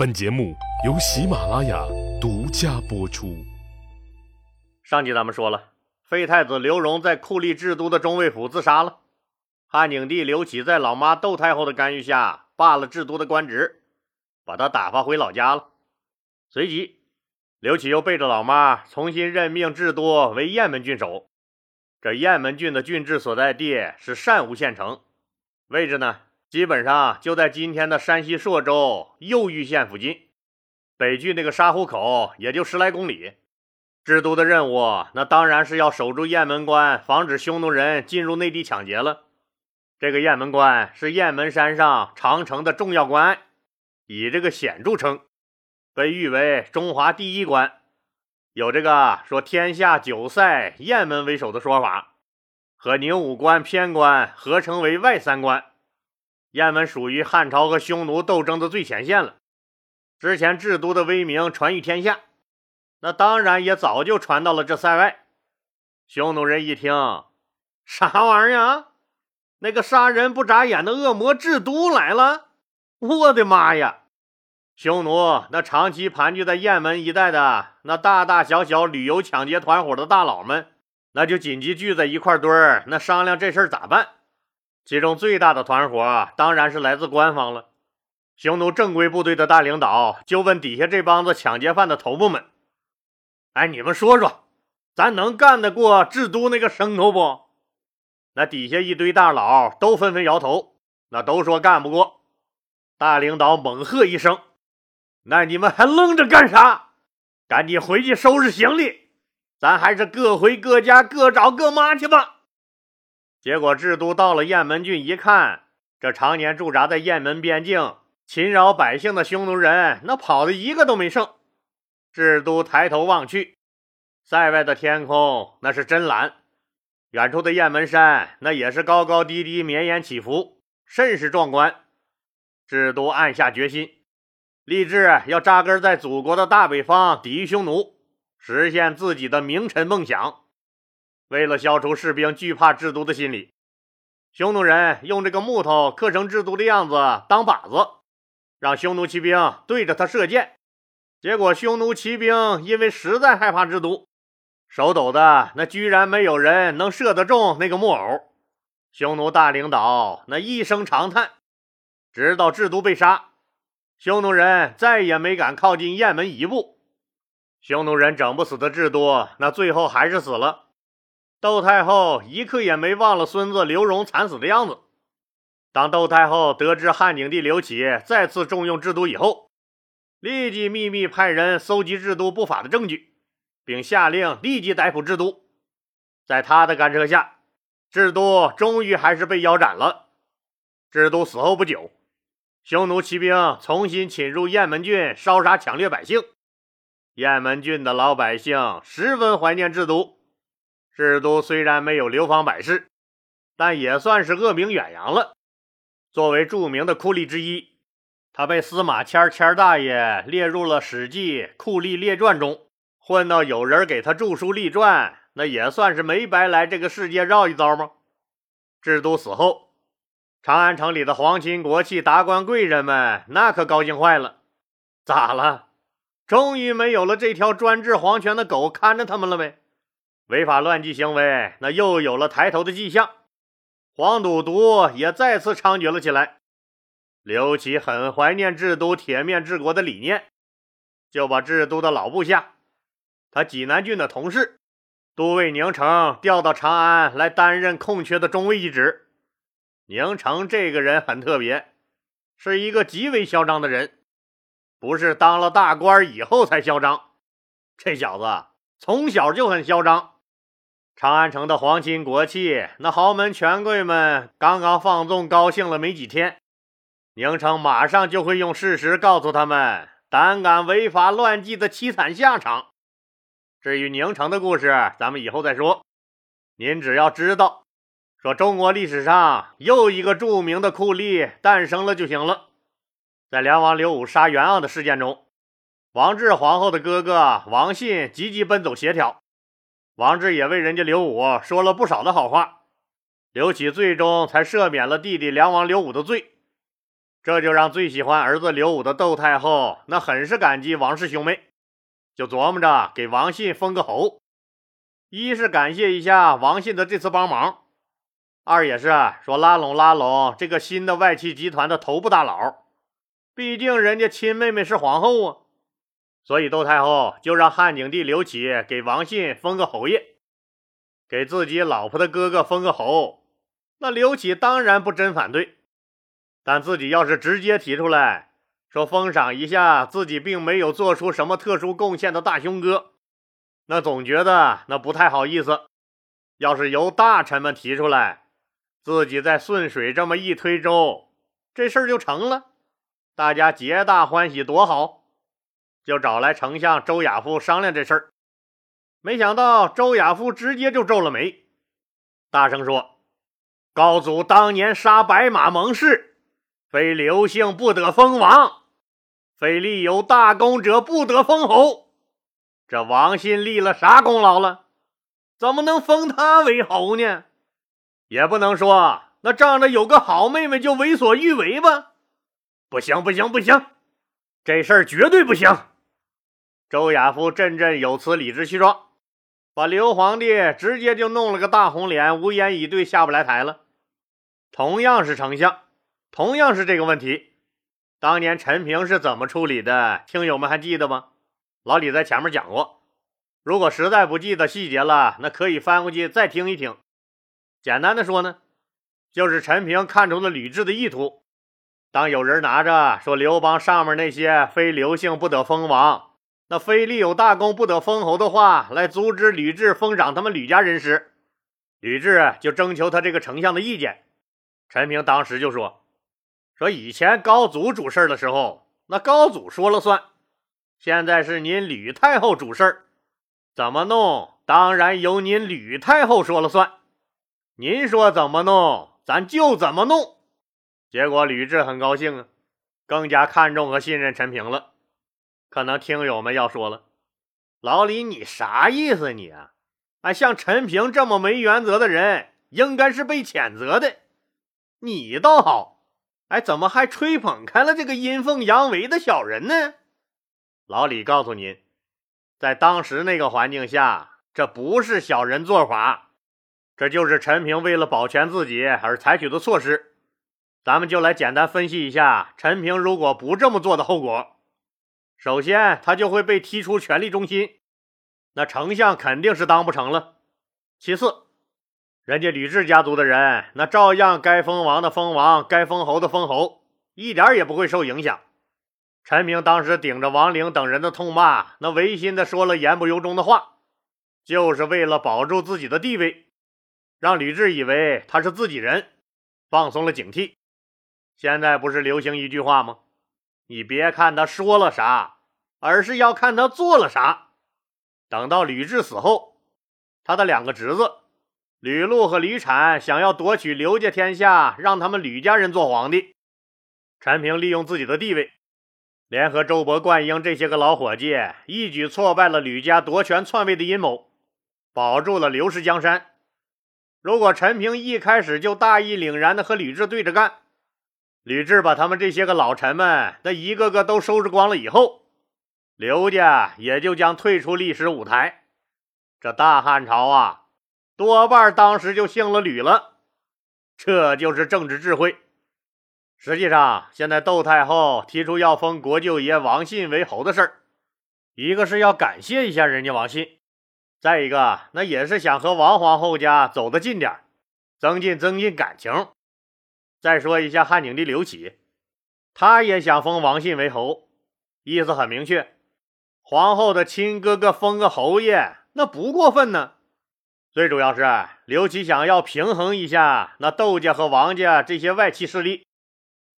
本节目由喜马拉雅独家播出。上集咱们说了，废太子刘荣在酷吏制都的中尉府自杀了。汉景帝刘启在老妈窦太后的干预下罢了制都的官职，把他打发回老家了。随即，刘启又背着老妈重新任命制都为雁门郡守。这雁门郡的郡治所在地是单无县城，位置呢？基本上就在今天的山西朔州右玉县附近，北距那个沙湖口也就十来公里。制都的任务，那当然是要守住雁门关，防止匈奴人进入内地抢劫了。这个雁门关是雁门山上长城的重要关隘，以这个险著称，被誉为中华第一关，有这个说天下九塞雁门为首的说法，和宁武关偏关合称为外三关。雁门属于汉朝和匈奴斗争的最前线了。之前制都的威名传于天下，那当然也早就传到了这塞外。匈奴人一听，啥玩意儿啊？那个杀人不眨眼的恶魔制都来了！我的妈呀！匈奴那长期盘踞在雁门一带的那大大小小旅游抢劫团伙的大佬们，那就紧急聚在一块堆儿，那商量这事儿咋办。其中最大的团伙当然是来自官方了。匈奴正规部队的大领导就问底下这帮子抢劫犯的头目们：“哎，你们说说，咱能干得过制都那个牲口不？”那底下一堆大佬都纷纷摇头，那都说干不过。大领导猛喝一声：“那你们还愣着干啥？赶紧回去收拾行李，咱还是各回各家，各找各妈去吧。”结果，制都到了雁门郡，一看，这常年驻扎在雁门边境、侵扰百姓的匈奴人，那跑的一个都没剩。制都抬头望去，塞外的天空那是真蓝，远处的雁门山那也是高高低低、绵延起伏，甚是壮观。制都暗下决心，立志要扎根在祖国的大北方，抵御匈奴，实现自己的名臣梦想。为了消除士兵惧怕制毒的心理，匈奴人用这个木头刻成制毒的样子当靶子，让匈奴骑兵对着他射箭。结果，匈奴骑兵因为实在害怕制毒，手抖的那居然没有人能射得中那个木偶。匈奴大领导那一声长叹，直到制都被杀，匈奴人再也没敢靠近雁门一步。匈奴人整不死的制毒，那最后还是死了。窦太后一刻也没忘了孙子刘荣惨死的样子。当窦太后得知汉景帝刘启再次重用制都以后，立即秘密派人搜集制都不法的证据，并下令立即逮捕制都。在他的干涉下，制都终于还是被腰斩了。制都死后不久，匈奴骑兵重新侵入雁门郡，烧杀抢掠百姓。雁门郡的老百姓十分怀念制都。制都虽然没有流芳百世，但也算是恶名远扬了。作为著名的酷吏之一，他被司马迁迁大爷列入了《史记·酷吏列传》中，混到有人给他著书立传，那也算是没白来这个世界绕一遭吗？制都死后，长安城里的皇亲国戚、达官贵人们那可高兴坏了。咋了？终于没有了这条专制皇权的狗看着他们了呗？违法乱纪行为，那又有了抬头的迹象，黄赌毒也再次猖獗了起来。刘启很怀念制都铁面治国的理念，就把制都的老部下，他济南郡的同事都尉宁城调到长安来担任空缺的中尉一职。宁城这个人很特别，是一个极为嚣张的人，不是当了大官以后才嚣张，这小子从小就很嚣张。长安城的皇亲国戚，那豪门权贵们刚刚放纵高兴了没几天，宁城马上就会用事实告诉他们胆敢违法乱纪的凄惨下场。至于宁城的故事，咱们以后再说。您只要知道，说中国历史上又一个著名的酷吏诞生了就行了。在梁王刘武杀袁盎的事件中，王志皇后的哥哥王信积极奔走协调。王志也为人家刘武说了不少的好话，刘启最终才赦免了弟弟梁王刘武的罪。这就让最喜欢儿子刘武的窦太后那很是感激王氏兄妹，就琢磨着给王信封个侯。一是感谢一下王信的这次帮忙，二也是说拉拢拉拢这个新的外戚集团的头部大佬。毕竟人家亲妹妹是皇后啊，所以窦太后就让汉景帝刘启给王信封个侯爷，给自己老婆的哥哥封个侯。那刘启当然不真反对。但自己要是直接提出来说封赏一下自己并没有做出什么特殊贡献的大兄哥，那总觉得那不太好意思。要是由大臣们提出来，自己在顺水这么一推舟，这事儿就成了，大家皆大欢喜，多好！就找来丞相周亚夫商量这事儿。没想到周亚夫直接就皱了眉，大声说：“高祖当年杀白马盟誓。”非刘姓不得封王，非立有大功者不得封侯。这王信立了啥功劳了？怎么能封他为侯呢？也不能说那仗着有个好妹妹就为所欲为吧？不行不行不行，这事儿绝对不行！周亚夫振振有词，理直气壮，把刘皇帝直接就弄了个大红脸，无言以对，下不来台了。同样是丞相。同样是这个问题，当年陈平是怎么处理的？听友们还记得吗？老李在前面讲过，如果实在不记得细节了，那可以翻过去再听一听。简单的说呢，就是陈平看出了吕雉的意图。当有人拿着说刘邦上面那些非刘姓不得封王，那非立有大功不得封侯的话来阻止吕雉封赏他们吕家人时，吕雉就征求他这个丞相的意见。陈平当时就说。说以前高祖主事的时候，那高祖说了算。现在是您吕太后主事怎么弄？当然由您吕太后说了算。您说怎么弄，咱就怎么弄。结果吕雉很高兴啊，更加看重和信任陈平了。可能听友们要说了，老李你啥意思你啊？啊，像陈平这么没原则的人，应该是被谴责的。你倒好。哎，怎么还吹捧开了这个阴奉阳违的小人呢？老李告诉您，在当时那个环境下，这不是小人做法，这就是陈平为了保全自己而采取的措施。咱们就来简单分析一下，陈平如果不这么做的后果。首先，他就会被踢出权力中心，那丞相肯定是当不成了。其次，人家吕雉家族的人，那照样该封王的封王，该封侯的封侯，一点也不会受影响。陈平当时顶着王陵等人的痛骂，那违心的说了言不由衷的话，就是为了保住自己的地位，让吕雉以为他是自己人，放松了警惕。现在不是流行一句话吗？你别看他说了啥，而是要看他做了啥。等到吕雉死后，他的两个侄子。吕禄和吕产想要夺取刘家天下，让他们吕家人做皇帝。陈平利用自己的地位，联合周勃、灌婴这些个老伙计，一举挫败了吕家夺权篡位的阴谋，保住了刘氏江山。如果陈平一开始就大义凛然的和吕雉对着干，吕雉把他们这些个老臣们那一个个都收拾光了以后，刘家也就将退出历史舞台。这大汉朝啊！多半当时就姓了吕了，这就是政治智慧。实际上，现在窦太后提出要封国舅爷王信为侯的事儿，一个是要感谢一下人家王信，再一个那也是想和王皇后家走得近点增进增进感情。再说一下汉景帝刘启，他也想封王信为侯，意思很明确，皇后的亲哥哥封个侯爷，那不过分呢。最主要是刘启想要平衡一下那窦家和王家这些外戚势力，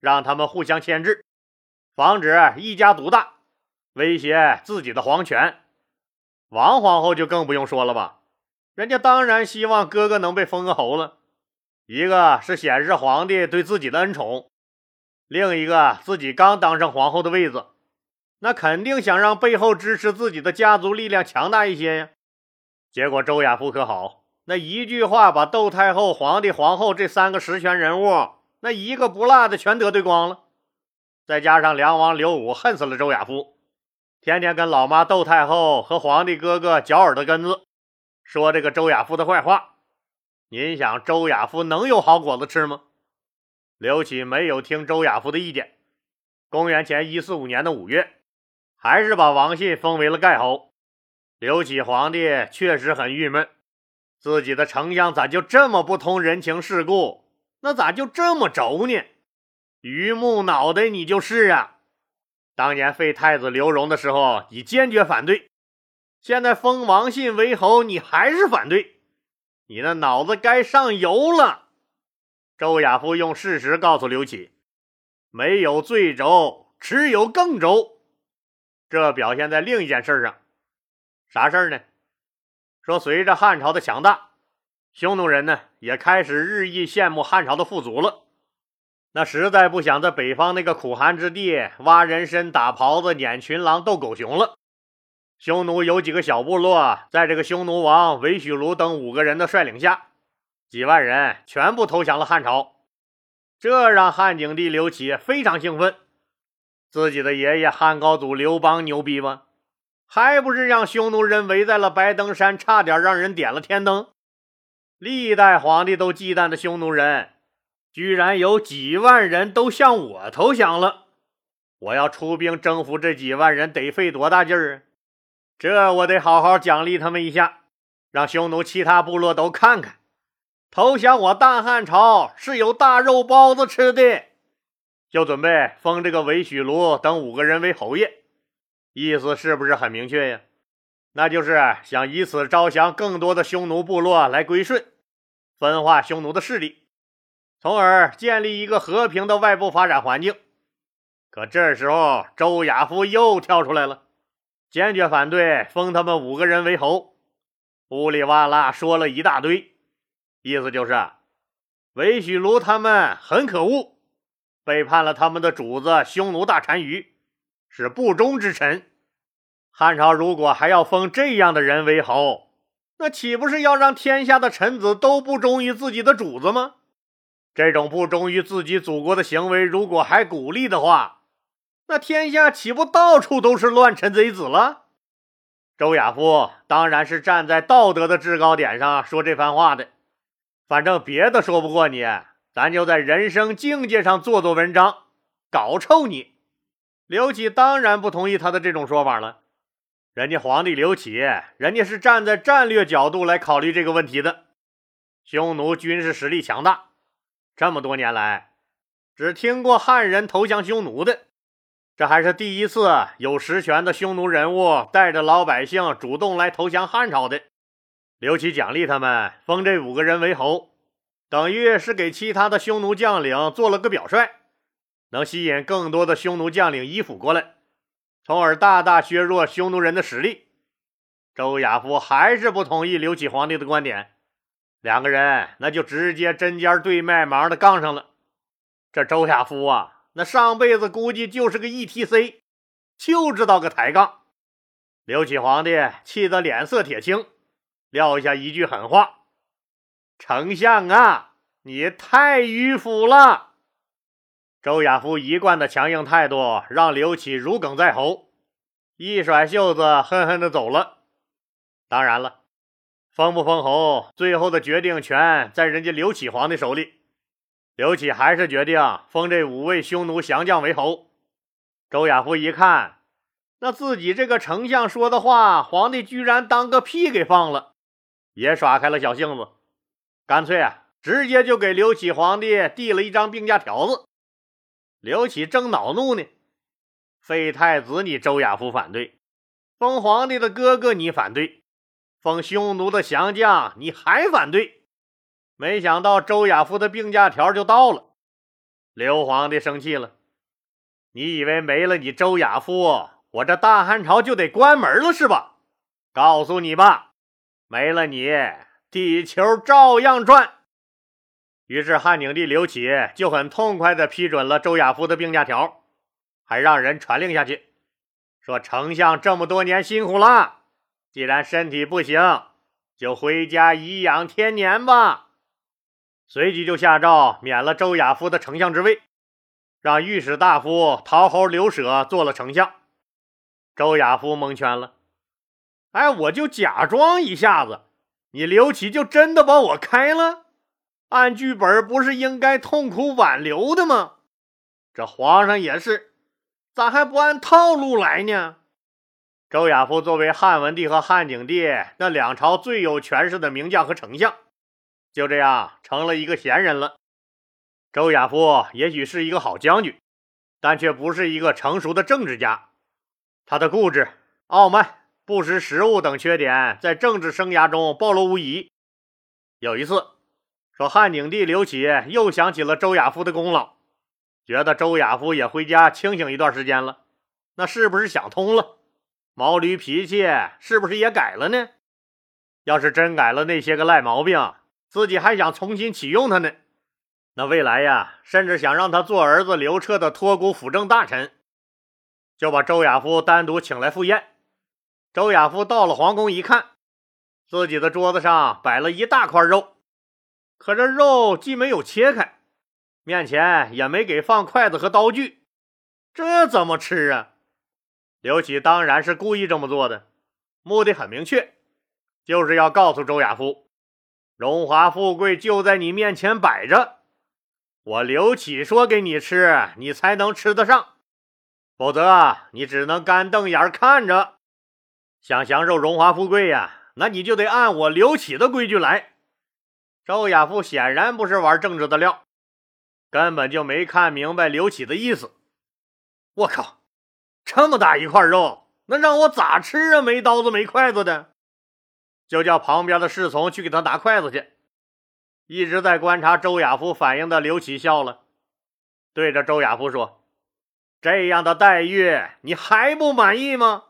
让他们互相牵制，防止一家独大，威胁自己的皇权。王皇后就更不用说了吧，人家当然希望哥哥能被封个侯了。一个是显示皇帝对自己的恩宠，另一个自己刚当上皇后的位子，那肯定想让背后支持自己的家族力量强大一些呀。结果周亚夫可好，那一句话把窦太后、皇帝、皇后这三个实权人物，那一个不落的全得罪光了。再加上梁王刘武恨死了周亚夫，天天跟老妈窦太后和皇帝哥哥嚼耳朵根子，说这个周亚夫的坏话。您想周亚夫能有好果子吃吗？刘启没有听周亚夫的意见。公元前一四五年的五月，还是把王信封为了盖侯。刘启皇帝确实很郁闷，自己的丞相咋就这么不通人情世故？那咋就这么轴呢？榆木脑袋，你就是啊！当年废太子刘荣的时候，你坚决反对；现在封王信为侯，你还是反对。你那脑子该上油了！周亚夫用事实告诉刘启：没有最轴，只有更轴。这表现在另一件事上，啥事儿呢？说随着汉朝的强大，匈奴人呢也开始日益羡慕汉朝的富足了。那实在不想在北方那个苦寒之地挖人参、打狍子、撵群狼、斗狗熊了。匈奴有几个小部落，在这个匈奴王韦许卢等五个人的率领下，几万人全部投降了汉朝。这让汉景帝刘启非常兴奋。自己的爷爷汉高祖刘邦牛逼吗？还不是让匈奴人围在了白登山，差点让人点了天灯。历代皇帝都忌惮的匈奴人。居然有几万人都向我投降了！我要出兵征服这几万人，得费多大劲儿啊！这我得好好奖励他们一下，让匈奴其他部落都看看，投降我大汉朝是有大肉包子吃的。就准备封这个韦许卢等五个人为侯爷，意思是不是很明确呀？那就是想以此招降更多的匈奴部落来归顺，分化匈奴的势力。从而建立一个和平的外部发展环境。可这时候，周亚夫又跳出来了，坚决反对封他们五个人为侯，呜里哇啦说了一大堆，意思就是韦许卢他们很可恶，背叛了他们的主子匈奴大单于，是不忠之臣。汉朝如果还要封这样的人为侯，那岂不是要让天下的臣子都不忠于自己的主子吗？这种不忠于自己祖国的行为，如果还鼓励的话，那天下岂不到处都是乱臣贼子了？周亚夫当然是站在道德的制高点上说这番话的，反正别的说不过你，咱就在人生境界上做做文章，搞臭你。刘启当然不同意他的这种说法了，人家皇帝刘启，人家是站在战略角度来考虑这个问题的，匈奴军事实力强大。这么多年来，只听过汉人投降匈奴的，这还是第一次有实权的匈奴人物带着老百姓主动来投降汉朝的。刘启奖励他们，封这五个人为侯，等于是给其他的匈奴将领做了个表率，能吸引更多的匈奴将领依附过来，从而大大削弱匈奴人的实力。周亚夫还是不同意刘启皇帝的观点。两个人那就直接针尖对麦芒的杠上了。这周亚夫啊，那上辈子估计就是个 E T C，就知道个抬杠。刘启皇帝气得脸色铁青，撂下一句狠话：“丞相啊，你太迂腐了！”周亚夫一贯的强硬态度让刘启如鲠在喉，一甩袖子，恨恨的走了。当然了。封不封侯，最后的决定权在人家刘启皇帝手里。刘启还是决定封这五位匈奴降将为侯。周亚夫一看，那自己这个丞相说的话，皇帝居然当个屁给放了，也耍开了小性子，干脆啊，直接就给刘启皇帝递了一张病假条子。刘启正恼怒呢，废太子你周亚夫反对，封皇帝的哥哥你反对。封匈奴的降将，你还反对？没想到周亚夫的病假条就到了，刘皇帝生气了。你以为没了你周亚夫，我这大汉朝就得关门了是吧？告诉你吧，没了你，地球照样转。于是汉景帝刘启就很痛快地批准了周亚夫的病假条，还让人传令下去，说丞相这么多年辛苦了。既然身体不行，就回家颐养天年吧。随即就下诏免了周亚夫的丞相之位。让御史大夫陶侯刘舍做了丞相。周亚夫蒙圈了，哎，我就假装一下子，你刘启就真的把我开了？按剧本不是应该痛苦挽留的吗？这皇上也是，咋还不按套路来呢？周亚夫作为汉文帝和汉景帝那两朝最有权势的名将和丞相，就这样成了一个闲人了。周亚夫也许是一个好将军，但却不是一个成熟的政治家。他的固执、傲慢、不识时务等缺点在政治生涯中暴露无遗。有一次，说汉景帝刘启又想起了周亚夫的功劳，觉得周亚夫也回家清醒一段时间了，那是不是想通了？毛驴脾气是不是也改了呢？要是真改了那些个赖毛病，自己还想重新启用他呢。那未来呀，甚至想让他做儿子刘彻的托孤辅政大臣，就把周亚夫单独请来赴宴。周亚夫到了皇宫一看，自己的桌子上摆了一大块肉，可这肉既没有切开，面前也没给放筷子和刀具，这怎么吃啊？刘启当然是故意这么做的，目的很明确，就是要告诉周亚夫，荣华富贵就在你面前摆着，我刘启说给你吃，你才能吃得上，否则你只能干瞪眼看着。想享受荣华富贵呀，那你就得按我刘启的规矩来。周亚夫显然不是玩政治的料，根本就没看明白刘启的意思。我靠！这么大一块肉，那让我咋吃啊？没刀子没筷子的，就叫旁边的侍从去给他拿筷子去。一直在观察周亚夫反应的刘启笑了，对着周亚夫说：“这样的待遇你还不满意吗？”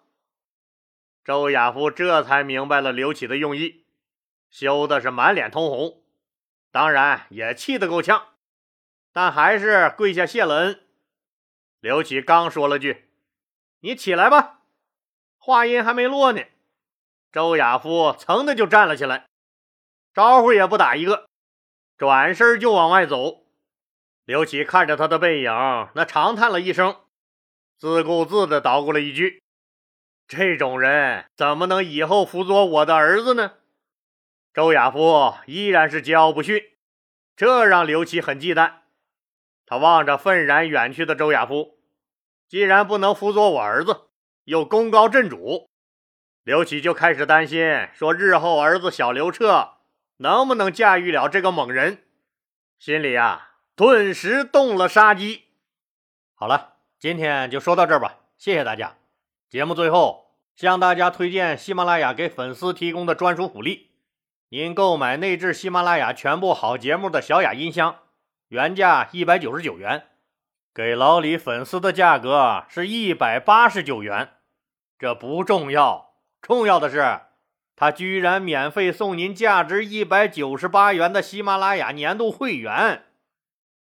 周亚夫这才明白了刘启的用意，羞的是满脸通红，当然也气得够呛，但还是跪下谢了恩。刘启刚说了句。你起来吧，话音还没落呢，周亚夫噌的就站了起来，招呼也不打一个，转身就往外走。刘启看着他的背影，那长叹了一声，自顾自的捣鼓了一句：“这种人怎么能以后辅佐我的儿子呢？”周亚夫依然是桀骜不驯，这让刘启很忌惮。他望着愤然远去的周亚夫。既然不能辅佐我儿子，又功高震主，刘启就开始担心，说日后儿子小刘彻能不能驾驭了这个猛人，心里啊顿时动了杀机。好了，今天就说到这儿吧，谢谢大家。节目最后向大家推荐喜马拉雅给粉丝提供的专属福利：您购买内置喜马拉雅全部好节目的小雅音箱，原价一百九十九元。给老李粉丝的价格是一百八十九元，这不重要，重要的是他居然免费送您价值一百九十八元的喜马拉雅年度会员，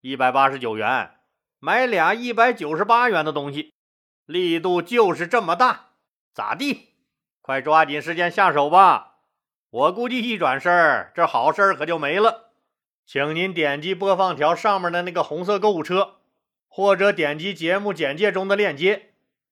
一百八十九元买俩一百九十八元的东西，力度就是这么大，咋地？快抓紧时间下手吧！我估计一转身，这好事可就没了。请您点击播放条上面的那个红色购物车。或者点击节目简介中的链接，